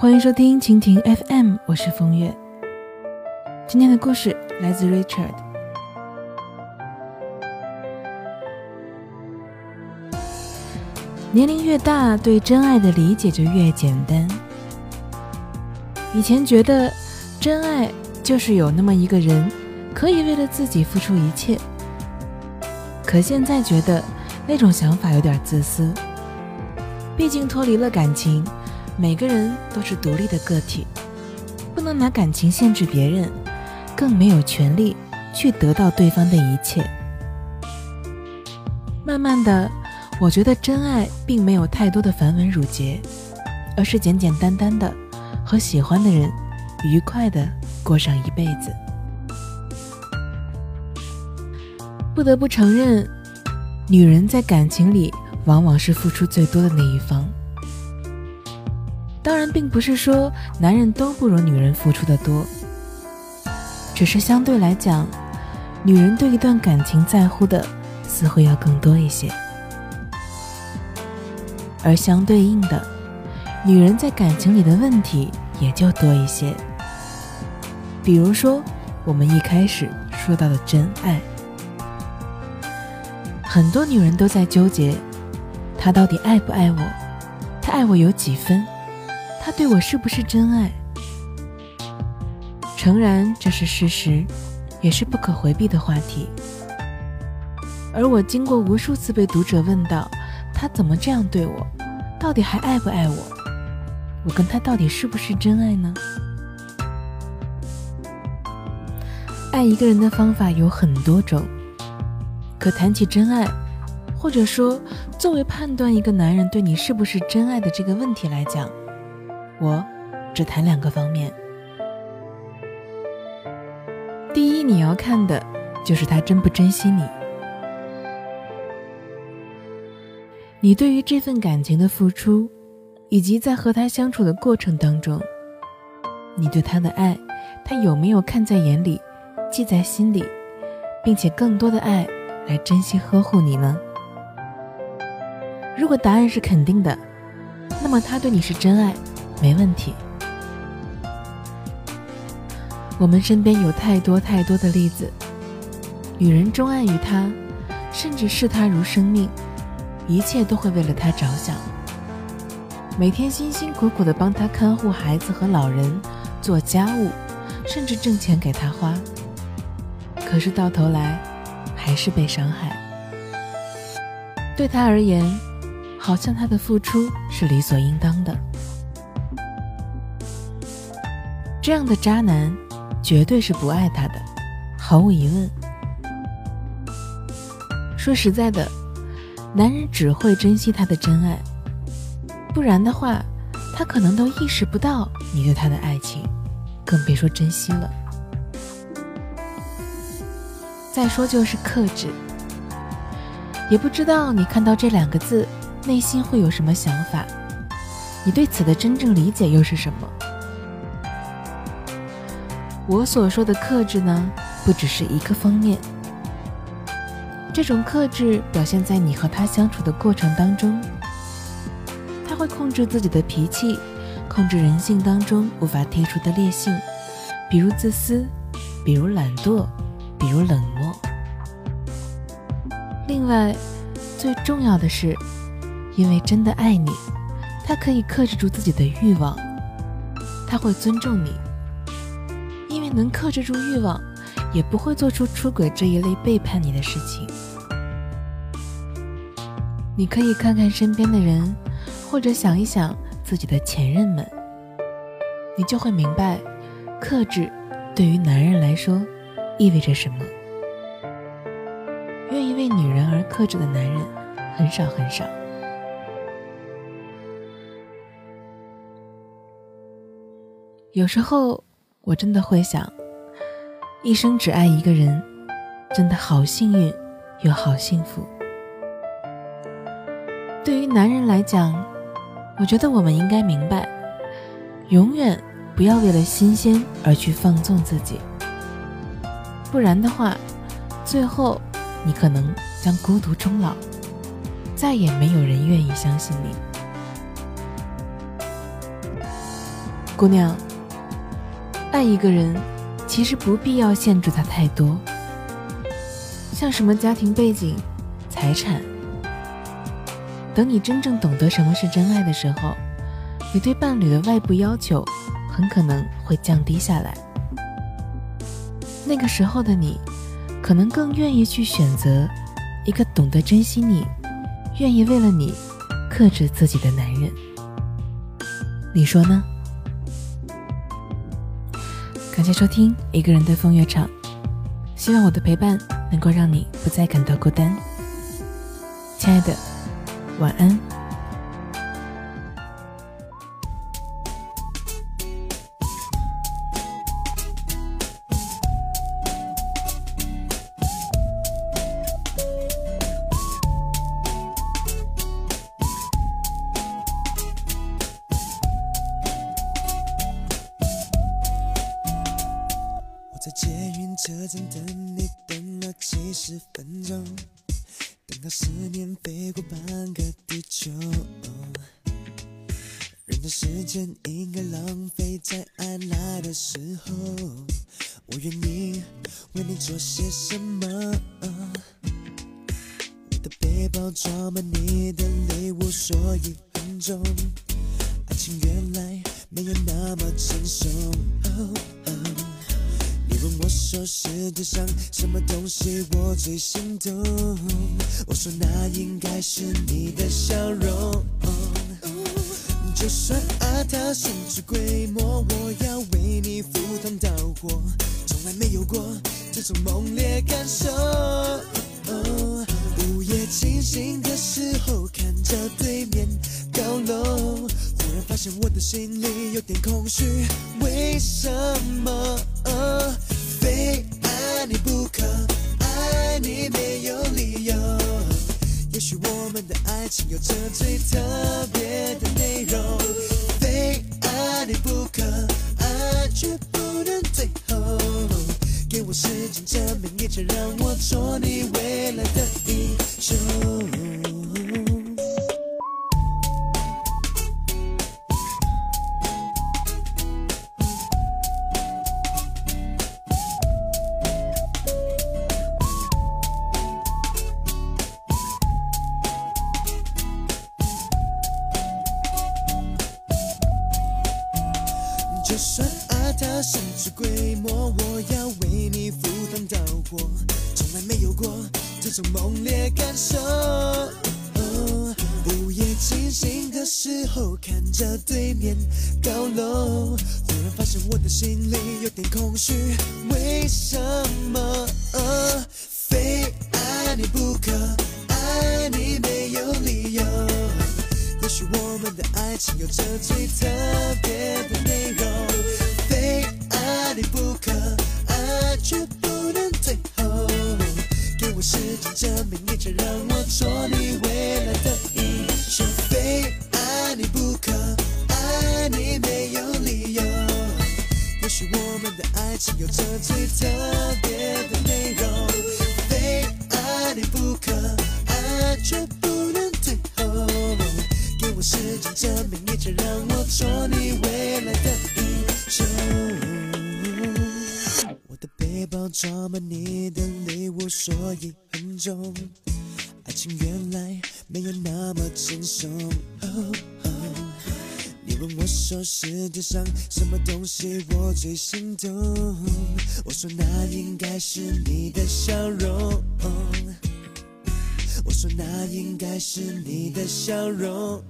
欢迎收听蜻蜓 FM，我是风月。今天的故事来自 Richard。年龄越大，对真爱的理解就越简单。以前觉得真爱就是有那么一个人，可以为了自己付出一切。可现在觉得那种想法有点自私。毕竟脱离了感情，每个人都是独立的个体，不能拿感情限制别人，更没有权利去得到对方的一切。慢慢的，我觉得真爱并没有太多的繁文缛节，而是简简单单的和喜欢的人愉快的过上一辈子。不得不承认，女人在感情里。往往是付出最多的那一方。当然，并不是说男人都不如女人付出的多，只是相对来讲，女人对一段感情在乎的似乎要更多一些，而相对应的，女人在感情里的问题也就多一些。比如说，我们一开始说到的真爱，很多女人都在纠结。他到底爱不爱我？他爱我有几分？他对我是不是真爱？诚然，这是事实，也是不可回避的话题。而我经过无数次被读者问到，他怎么这样对我？到底还爱不爱我？我跟他到底是不是真爱呢？爱一个人的方法有很多种，可谈起真爱。或者说，作为判断一个男人对你是不是真爱的这个问题来讲，我只谈两个方面。第一，你要看的就是他珍不珍惜你，你对于这份感情的付出，以及在和他相处的过程当中，你对他的爱，他有没有看在眼里，记在心里，并且更多的爱来珍惜呵护你呢？如果答案是肯定的，那么他对你是真爱，没问题。我们身边有太多太多的例子，女人钟爱于他，甚至视他如生命，一切都会为了他着想，每天辛辛苦苦的帮他看护孩子和老人，做家务，甚至挣钱给他花。可是到头来，还是被伤害。对他而言。好像他的付出是理所应当的，这样的渣男绝对是不爱她的，毫无疑问。说实在的，男人只会珍惜他的真爱，不然的话，他可能都意识不到你对他的爱情，更别说珍惜了。再说就是克制，也不知道你看到这两个字。内心会有什么想法？你对此的真正理解又是什么？我所说的克制呢，不只是一个方面。这种克制表现在你和他相处的过程当中，他会控制自己的脾气，控制人性当中无法剔除的劣性，比如自私，比如懒惰，比如冷漠。另外，最重要的是。因为真的爱你，他可以克制住自己的欲望，他会尊重你。能克制住欲望，也不会做出出轨这一类背叛你的事情。你可以看看身边的人，或者想一想自己的前任们，你就会明白，克制对于男人来说意味着什么。愿意为女人而克制的男人，很少很少。有时候我真的会想，一生只爱一个人，真的好幸运又好幸福。对于男人来讲，我觉得我们应该明白，永远不要为了新鲜而去放纵自己，不然的话，最后你可能将孤独终老，再也没有人愿意相信你。姑娘，爱一个人，其实不必要限制他太多，像什么家庭背景、财产。等你真正懂得什么是真爱的时候，你对伴侣的外部要求很可能会降低下来。那个时候的你，可能更愿意去选择一个懂得珍惜你、愿意为了你克制自己的男人。你说呢？感谢收听《一个人的风月场》，希望我的陪伴能够让你不再感到孤单，亲爱的，晚安。捷运车站等你等了几十分钟，等到思念飞过半个地球。人的时间应该浪费在爱来的时候。我愿意为你做些什么？我的背包装满你的礼物，所以很重。爱情原来没有那么轻松。问我说世界上什么东西我最心动？我说那应该是你的笑容。就算爱它甚至规模，我要为你赴汤蹈火，从来没有过这种猛烈感受。午夜清醒的时候，看着对面高楼，忽然发现我的心里有点空虚，为什么？有着最特别的内容。非爱你不可，爱却不能退后。给我时间证明一切，让我做你我，从来没有过这种猛烈感受。午夜清醒的时候，看着对面高楼，忽然发现我的心里有点空虚，为什么？非爱你不可，爱你没有理由。也许我们的爱情有着最特别的证明你曾让我做你未来的英雄，非爱你不可。爱你没有理由，也许我们的爱情有着最特别的内容，非爱你不可。爱却不能退后，给我时间证明你曾让我做你未来的英雄。我的背包装满你的礼物，所以。爱情原来没有那么轻松。你问我说世界上什么东西我最心动？我说那应该是你的笑容。我说那应该是你的笑容。